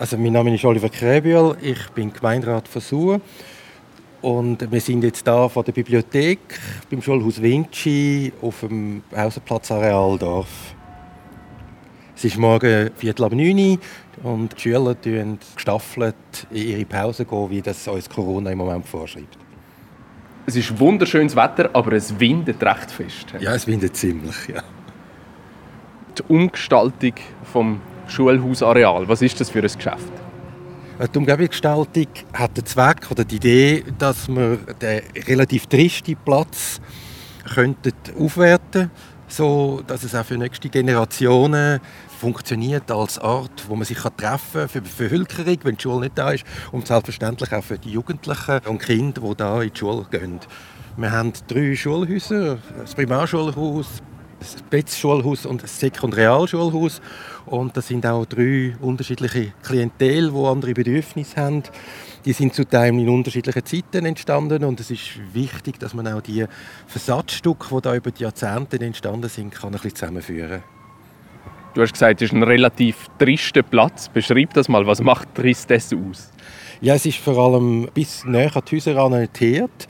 Also mein Name ist Oliver Kräbühl, ich bin Gemeinderat von Suhr und wir sind jetzt da vor der Bibliothek beim Schulhaus Vinci auf dem Außenplatz Arealdorf. Es ist morgen Viertel ab 9 Uhr und die Schüler gehen gestaffelt in ihre Pause gehen, wie das uns Corona im Moment vorschreibt. Es ist wunderschönes Wetter, aber es windet recht fest. Ja, es windet ziemlich, ja. Die Umgestaltung vom Schulhausareal. Was ist das für ein Geschäft? Die Umgebungsgestaltung hat den Zweck oder die Idee, dass wir den relativ tristen Platz aufwerten so dass es auch für nächste Generationen funktioniert als Ort, wo man sich treffen kann für die Bevölkerung, wenn die Schule nicht da ist und selbstverständlich auch für die Jugendlichen und Kinder, die da in die Schule gehen. Wir haben drei Schulhäuser, das Primarschulhaus, das Betz-Schulhaus und das Sekundärschulhaus. Und das sind auch drei unterschiedliche Klientel, die andere Bedürfnisse haben. Die sind zu Teil in unterschiedlichen Zeiten entstanden und es ist wichtig, dass man auch die Versatzstücke, die da über die Jahrzehnte entstanden sind, kann ein bisschen zusammenführen Du hast gesagt, es ist ein relativ trister Platz. Beschreib das mal. Was macht Tristesse aus? Ja, es ist vor allem bis näher an die Häuser orientiert.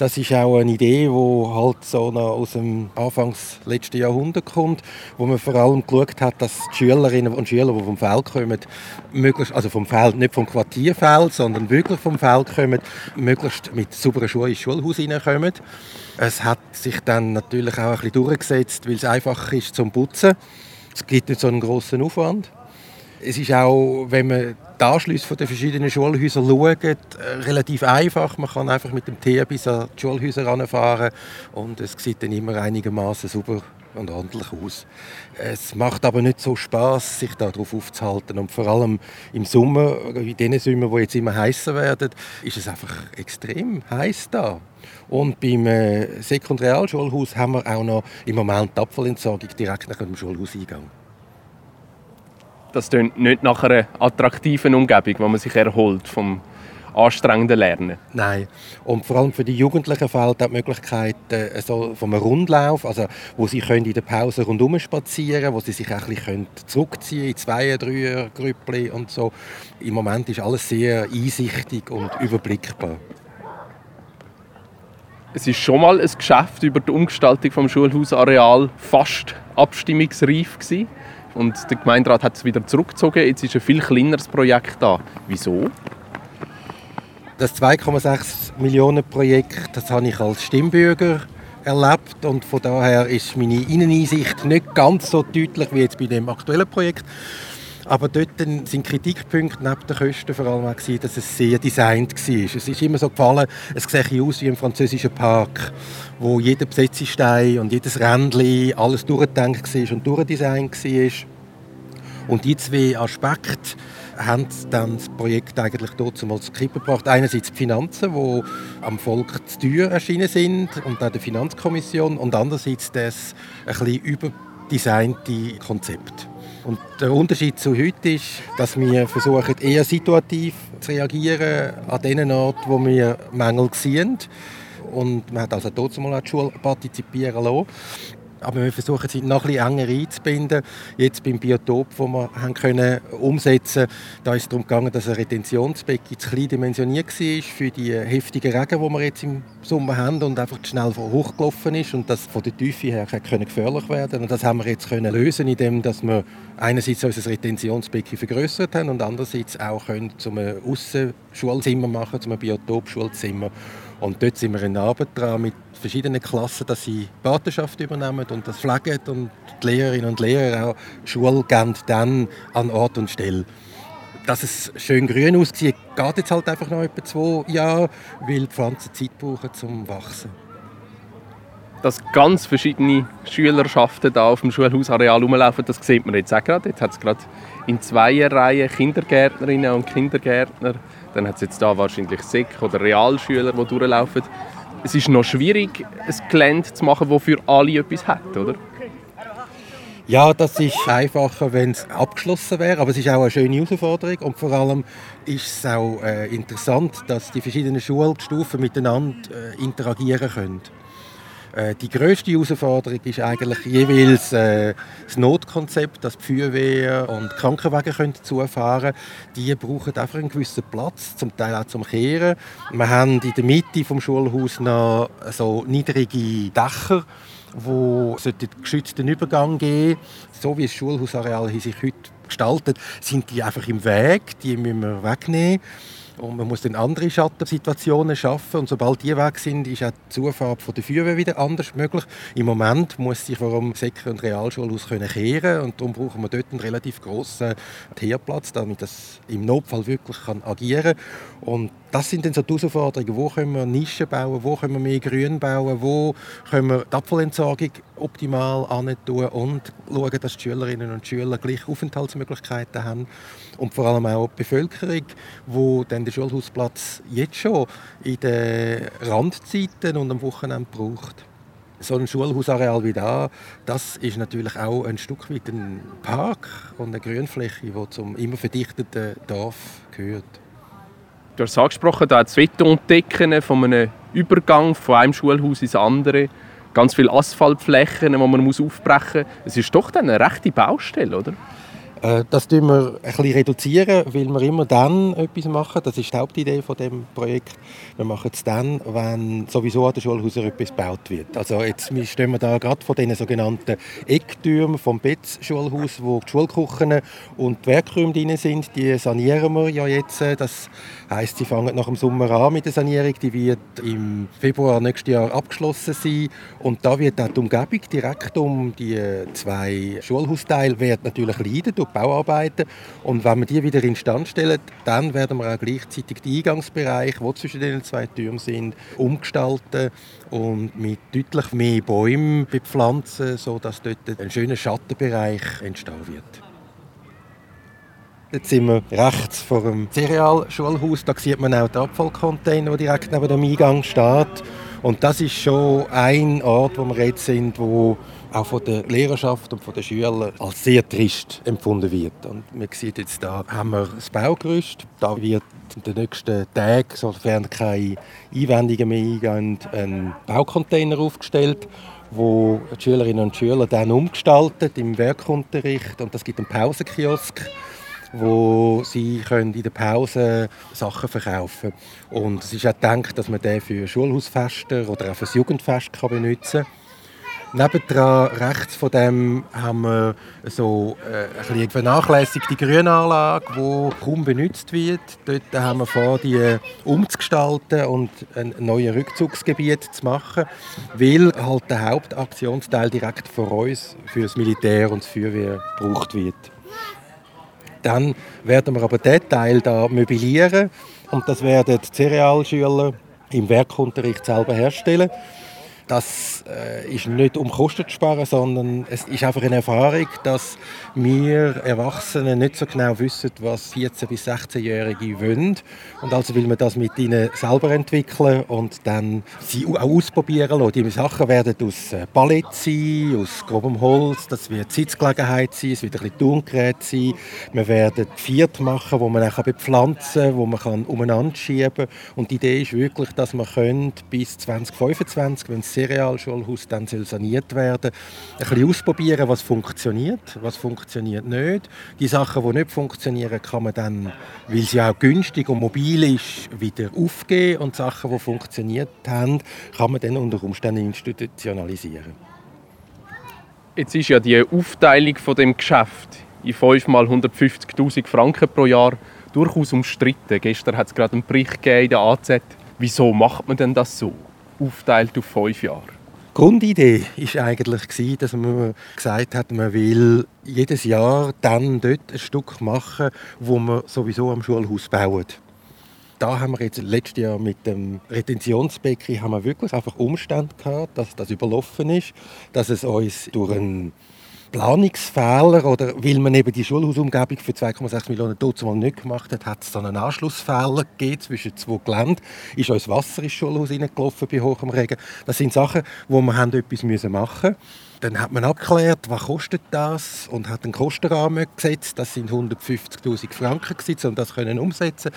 Das ist auch eine Idee, die halt so aus dem Anfangs letzten Jahrhundert kommt, wo man vor allem geschaut hat, dass die Schülerinnen und Schüler, die vom Feld kommen, möglichst, also vom Feld, nicht vom Quartierfeld, sondern wirklich vom Feld kommen, möglichst mit sauberen Schuhen ins Schulhaus hineinkommen. Es hat sich dann natürlich auch ein bisschen durchgesetzt, weil es einfach ist zum Putzen. Es gibt nicht so einen grossen Aufwand. Es ist auch, wenn man die Anschlüsse der verschiedenen Schulhäuser schaut, äh, relativ einfach. Man kann einfach mit dem Tier bis an die Schulhäuser ranfahren und es sieht dann immer einigermaßen sauber und ordentlich aus. Es macht aber nicht so Spaß, sich darauf aufzuhalten. Und vor allem im Sommer, in den Sommern, die jetzt immer heißer werden, ist es einfach extrem heiß da. Und beim äh, Sekundärschulhaus haben wir auch noch im Moment die Abfallentsorgung direkt nach dem Schulhauseingang. Das klingt nicht nach einer attraktiven Umgebung, wo man sich erholt vom anstrengenden Lernen. Nein. Und vor allem für die Jugendlichen fehlt auch die Möglichkeit äh, so vom Rundlauf, also wo sie können in der Pause rundum spazieren, wo sie sich auch ein bisschen zurückziehen in zwei, drei Grüppli und so. Im Moment ist alles sehr einsichtig und überblickbar. Es ist schon mal ein Geschäft über die Umgestaltung vom Schulhausareal fast abstimmungsreif gewesen. Und der Gemeinderat hat es wieder zurückgezogen. Jetzt ist ein viel kleineres Projekt da. Wieso? Das 2,6 Millionen Projekt, das habe ich als Stimmbürger erlebt und von daher ist meine Inneneinsicht nicht ganz so deutlich wie jetzt bei dem aktuellen Projekt. Aber dort sind Kritikpunkte neben den Kosten vor allem auch dass es sehr designt war. Es ist immer so gefallen, es sieht aus wie ein französischer Park, wo jeder Besetzungsstein und jedes Rändchen alles durchgedacht war und durchdesignt war. Und die zwei Aspekte haben dann das Projekt eigentlich dort mal Kippen gebracht. Einerseits die Finanzen, die am Volk zu teuer erschienen sind und auch der Finanzkommission und andererseits das ein überdesignte Konzept. Und der Unterschied zu heute ist, dass wir versuchen, eher situativ zu reagieren an den Orten, wo wir Mängel sehen. Und man hat also dort mal an die Schule partizipieren lassen. Aber wir versuchen sie noch ein bisschen enger einzubinden. Jetzt beim Biotop, das wir haben können umsetzen konnten, da ist es darum gegangen, dass ein Retentionsbecken zu klein dimensioniert war für die heftigen Regen, die wir jetzt im Sommer haben und einfach schnell hochgelaufen ist und das von der Tiefe her können gefährlich werden Und das haben wir jetzt können lösen, indem dass wir einerseits unser Retentionsbecken vergrößert haben und andererseits auch können zum Aussenschulzimmer machen, zum Biotop-Schulzimmer. Und dort sind wir in Arbeit dran mit verschiedenen Klassen, dass sie Patenschaft übernehmen und das pflegen und die Lehrerinnen und Lehrer auch Schule geben dann an Ort und Stelle. Dass es schön grün aussieht, geht jetzt halt einfach noch etwa zwei Jahre, weil die Pflanzen Zeit brauchen zum Wachsen. Dass ganz verschiedene Schülerschaften da auf dem Schulhausareal rumlaufen, das sieht man jetzt auch gerade. Jetzt hat es gerade in zwei Reihen Kindergärtnerinnen und Kindergärtner. Dann hat es jetzt da wahrscheinlich Sek- oder Realschüler, die durchlaufen es ist noch schwierig, ein Gelände zu machen, das für alle etwas hat, oder? Ja, das ist einfacher, wenn es abgeschlossen wäre, aber es ist auch eine schöne Herausforderung und vor allem ist es auch äh, interessant, dass die verschiedenen Schulstufen miteinander äh, interagieren können. Äh, die grösste Herausforderung ist eigentlich jeweils äh, das Notkonzept, dass die Feuerwehr und die Krankenwagen können zufahren Die brauchen einfach einen gewissen Platz, zum Teil auch zum Kehren. Wir haben in der Mitte des Schulhaus noch so niedrige Dächer, wo den geschützten Übergang geben So wie das Schulhausareal sich heute gestaltet, sind die einfach im Weg, die müssen wir wegnehmen. Und man muss dann andere Schattensituationen schaffen. Und sobald die weg sind, ist auch die Zufahrt von der Feuerwehr wieder anders möglich. Im Moment muss sich dem Sektor- und Realschulhaus können kehren und darum brauchen wir dort einen relativ grossen Teerplatz, damit das im Notfall wirklich kann agieren kann. Und das sind dann so die Herausforderungen. Wo können wir Nischen bauen? Wo können wir mehr Grün bauen? Wo können wir die Abfallentsorgung optimal tun und schauen, dass die Schülerinnen und Schüler gleich Aufenthaltsmöglichkeiten haben und vor allem auch die Bevölkerung, wo dann den Schulhausplatz jetzt schon in den Randzeiten und am Wochenende braucht. So ein Schulhausareal wie da, das ist natürlich auch ein Stück weit ein Park und eine Grünfläche, die zum immer verdichteten Dorf gehört. Du hast es angesprochen, da das Wetter von einem Übergang von einem Schulhaus ins andere. Ganz viele Asphaltflächen, die man aufbrechen muss. Es ist doch dann eine rechte Baustelle, oder? Äh, das reduzieren wir ein reduzieren, weil wir immer dann etwas machen. Das ist die Hauptidee von dem Projekt. Wir machen es dann, wenn sowieso an den Schulhäusern etwas gebaut wird. Also jetzt stehen wir da gerade vor den sogenannten Ecktürmen vom Betz-Schulhaus, wo die Schulküchen und die Werkräume drin sind. Die sanieren wir ja jetzt. Das heisst, sie fangen nach dem Sommer an mit der Sanierung. Die wird im Februar nächstes Jahr abgeschlossen sein. Und da wird auch die Umgebung direkt um die zwei Schulhausteile wird natürlich leiden Bauarbeiten. Und wenn wir die wieder instand stellen, dann werden wir auch gleichzeitig den Eingangsbereich, der zwischen den zwei Türmen sind, umgestalten und mit deutlich mehr Bäumen bepflanzen, sodass dort ein schöner Schattenbereich entstehen wird. Jetzt sind wir rechts vor dem Cerealschulhaus. Da sieht man auch den Abfallcontainer, der direkt neben dem Eingang steht. Und das ist schon ein Ort, wo wir jetzt sind, wo auch von der Lehrerschaft und von den Schülern als sehr trist empfunden wird. Und man sieht jetzt da haben wir das Baugerüst. Da wird in den nächsten Tagen, sofern keine Einwendungen mehr eingehen, ein Baucontainer aufgestellt wo die Schülerinnen und Schüler dann umgestaltet im Werkunterricht und das gibt einen Pausenkiosk wo sie können in der Pause Sachen verkaufen können. Und es ist auch gedacht, dass man den für Schulhausfeste oder auch für das Jugendfest kann benutzen kann. Nebendran, rechts von dem, haben wir so äh, eine vernachlässigte Grünanlage, die kaum benutzt wird. Dort haben wir vor, die umzugestalten und ein neues Rückzugsgebiet zu machen, weil halt der Hauptaktionsteil direkt vor uns für das Militär und das Feuerwehr gebraucht wird. Dann werden wir aber diesen Teil da möblieren und das werden die Cerealschüler im Werkunterricht selber herstellen. Das äh, ist nicht um Kosten zu sparen, sondern es ist einfach eine Erfahrung, dass wir Erwachsene nicht so genau wissen, was 14- bis 16-Jährige wollen. Und also will man das mit ihnen selber entwickeln und dann sie auch ausprobieren lassen. Die Sachen werden aus äh, Palett sein, aus grobem Holz, das wird Sitzgelegenheit sein, es wird ein bisschen Turngerät sein. Wir werden Viert machen, wo man auch bepflanzen kann, wo man kann umeinander schieben kann. Und die Idee ist wirklich, dass man bis 2025, wenn es Cerealschulhaus dann soll saniert werden ein bisschen ausprobieren, was funktioniert, was funktioniert nicht. Die Sachen, die nicht funktionieren, kann man dann, weil sie auch günstig und mobil ist, wieder aufgeben und Sachen, die funktioniert haben, kann man dann unter Umständen institutionalisieren. Jetzt ist ja die Aufteilung von dem Geschäft in 5 mal 150.000 Franken pro Jahr durchaus umstritten. Gestern hat es gerade einen Bericht gegeben in der AZ. Wieso macht man denn das so? Aufteilt auf fünf Jahre? Die Grundidee war eigentlich, dass man gesagt hat, man will jedes Jahr dann dort ein Stück machen, wo man sowieso am Schulhaus baut. Da haben wir jetzt letztes Jahr mit dem Retentionsbecken haben wir wirklich einfach Umstand gehabt, dass das überlaufen ist, dass es uns durch einen Planungsfehler oder weil man eben die Schulhausumgebung für 2,6 Millionen mal nicht gemacht hat, hat es dann einen Anschlussfehler gegeben zwischen zwei Geländen. Ist uns Wasser ins Schulhaus reingelaufen bei hohem Regen. Das sind Sachen, wo wir haben etwas machen dann hat man abgeklärt, was kostet das und hat einen Kostenrahmen gesetzt. Das sind 150.000 Franken gewesen, um das können umsetzen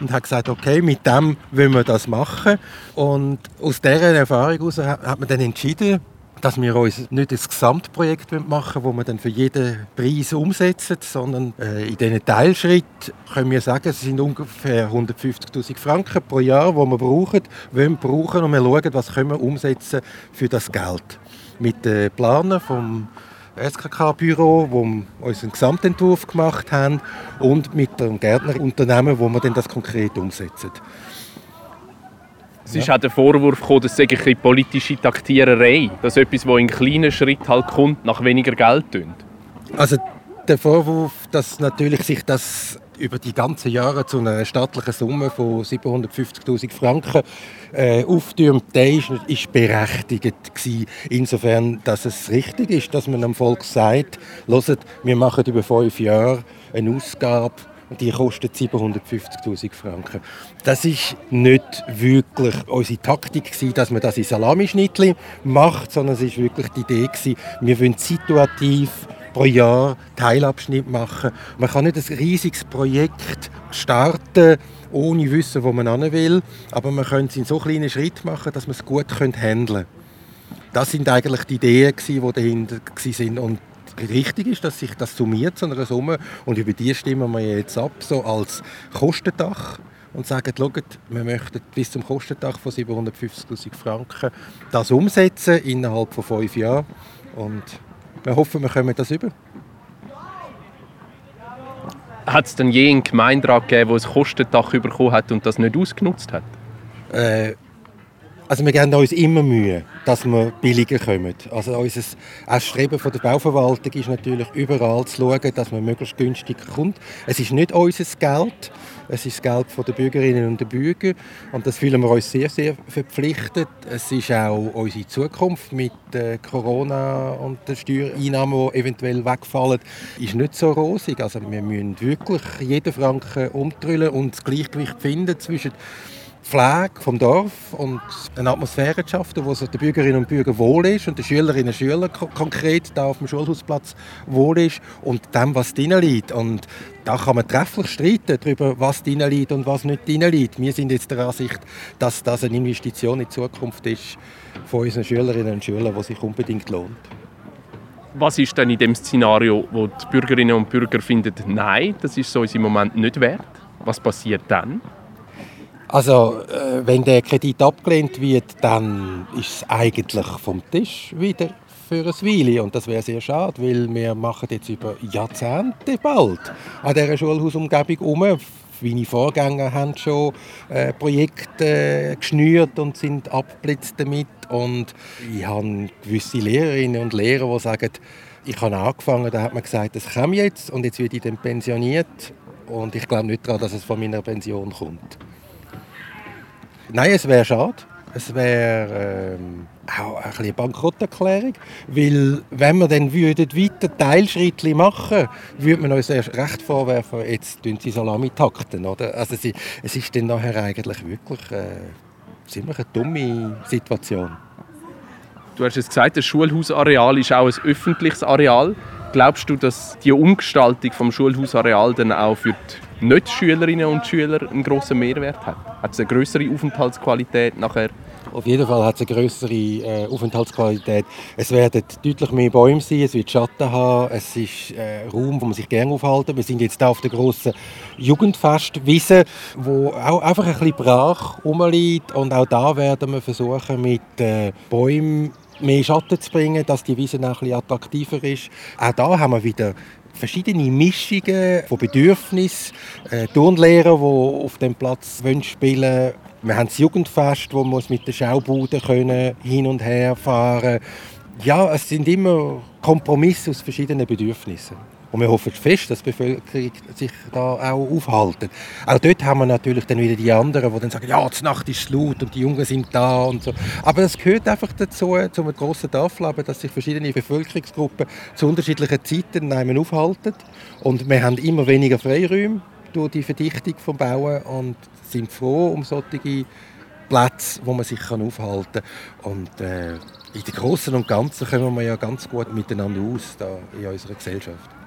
und hat gesagt, okay, mit dem wollen wir das machen. Und aus dieser Erfahrung heraus hat man dann entschieden, dass wir uns nicht das Gesamtprojekt machen wollen, das wir dann für jeden Preis umsetzen, sondern äh, in diesen Teilschritten können wir sagen, es sind ungefähr 150'000 Franken pro Jahr, die wir brauchen, wollen brauchen und wir schauen, was können wir umsetzen für das Geld. Mit den Planern vom SKK-Büro, wo wir unseren Gesamtentwurf gemacht haben und mit dem Gärtnerunternehmen, wo wir dann das konkret umsetzen. Es ist auch der Vorwurf gekommen, das sei eine politische Taktiererei, dass etwas, das in kleinen Schritten halt kommt, nach weniger Geld tönt. Also der Vorwurf, dass natürlich sich das über die ganzen Jahre zu einer staatlichen Summe von 750.000 Franken äh, auftürmt, der ist, ist berechtigt gewesen. Insofern, dass es richtig ist, dass man am Volk sagt, hört, wir machen über fünf Jahre eine Ausgabe die kostet 750'000 Franken. Das ist nicht wirklich unsere Taktik gewesen, dass man das in Salamischnittli macht, sondern es ist wirklich die Idee gewesen, wir wollen situativ pro Jahr Teilabschnitt machen. Man kann nicht ein riesiges Projekt starten, ohne wissen, wo man hin will, aber man könnte es in so kleinen Schritten machen, dass man es gut handeln könnte. Das sind eigentlich die Ideen, die dahinter waren. Und richtig ist, dass sich das summiert zu einer Summe und über die stimmen wir jetzt ab, so als Kostendach und sagen, schaut, wir möchten bis zum Kostendach von 750'000 Franken das umsetzen innerhalb von fünf Jahren und wir hoffen, wir kommen das über. Hat es denn je einen Gemeinderat gegeben, der ein Kostendach bekommen hat und das nicht ausgenutzt hat? Äh, also wir geben uns immer Mühe, dass wir billiger kommen. Also unser Streben von der Bauverwaltung ist natürlich überall zu schauen, dass man möglichst günstig kommt. Es ist nicht unser Geld, es ist das Geld der Bürgerinnen und der Bürger und das fühlen wir uns sehr, sehr verpflichtet. Es ist auch unsere Zukunft mit Corona und den Steuereinnahmen, die eventuell wegfallen, ist nicht so rosig. Also wir müssen wirklich jeden Franken umdrüllen und das Gleichgewicht finden zwischen Pflege vom Dorf und eine Atmosphäre zu schaffen, wo den Bürgerinnen und Bürgern wohl ist und den Schülerinnen und Schülern konkret da auf dem Schulhausplatz wohl ist und dem, was drinnen liegt. Und da kann man trefflich streiten darüber, was drinnen liegt und was nicht drinnen liegt. Wir sind jetzt der Ansicht, dass das eine Investition in die Zukunft ist von unseren Schülerinnen und Schülern, die sich unbedingt lohnt. Was ist denn in dem Szenario, wo die Bürgerinnen und Bürger finden, nein, das ist so im Moment nicht wert? Was passiert dann? Also, äh, wenn der Kredit abgelehnt wird, dann ist es eigentlich vom Tisch wieder für ein Weile. Und das wäre sehr schade, weil wir machen jetzt über Jahrzehnte bald an dieser Schulhausumgebung um. Meine Vorgänger haben schon äh, Projekte äh, geschnürt und sind abgeblitzt damit. Und ich habe gewisse Lehrerinnen und Lehrer, die sagen, ich habe angefangen, da hat man gesagt, das kommt jetzt und jetzt werde ich dann pensioniert. Und ich glaube nicht daran, dass es von meiner Pension kommt. Nein, es wäre schade. Es wäre ähm, auch ein bisschen Bankrotterklärung, weil wenn wir dann würden weiter Teilschritte machen würde man uns erst recht vorwerfen, jetzt tun sie Salami takten. Oder? Also es, es ist dann nachher eigentlich wirklich äh, ziemlich eine dumme Situation. Du hast es gesagt, das Schulhausareal ist auch ein öffentliches Areal. Glaubst du, dass die Umgestaltung vom Schulhausareal dann auch für die Nicht-Schülerinnen und Schüler einen grossen Mehrwert hat? Hat es eine größere Aufenthaltsqualität nachher? Auf jeden Fall hat es eine größere äh, Aufenthaltsqualität. Es werden deutlich mehr Bäume sein, es wird Schatten haben, es ist äh, Raum, wo man sich gerne aufhalten. Wir sind jetzt auf der grossen Jugendfestwiese, wo auch einfach ein bisschen brach rumliegt und auch da werden wir versuchen mit äh, Bäumen mehr Schatten zu bringen, dass die Wiese ein bisschen attraktiver ist. Auch da haben wir wieder verschiedene Mischungen von Bedürfnissen. Äh, Turnlehrer, die auf dem Platz spielen wollen. Wir haben das Jugendfest, wo wir mit den Schaubuden können, hin und her fahren Ja, es sind immer Kompromisse aus verschiedenen Bedürfnissen. Und wir hoffen fest, dass die Bevölkerung sich da auch aufhalten. Auch dort haben wir natürlich dann wieder die anderen, die dann sagen, ja, die Nacht ist laut und die Jungen sind da und so. Aber das gehört einfach dazu, zu einem grossen Dorfleben, dass sich verschiedene Bevölkerungsgruppen zu unterschiedlichen Zeiten aufhalten. Und wir haben immer weniger Freiräume durch die Verdichtung vom Bauen und sind froh um solche Plätze, wo man sich aufhalten kann. Und äh, in der Großen und Ganzen kommen wir ja ganz gut miteinander aus da in unserer Gesellschaft.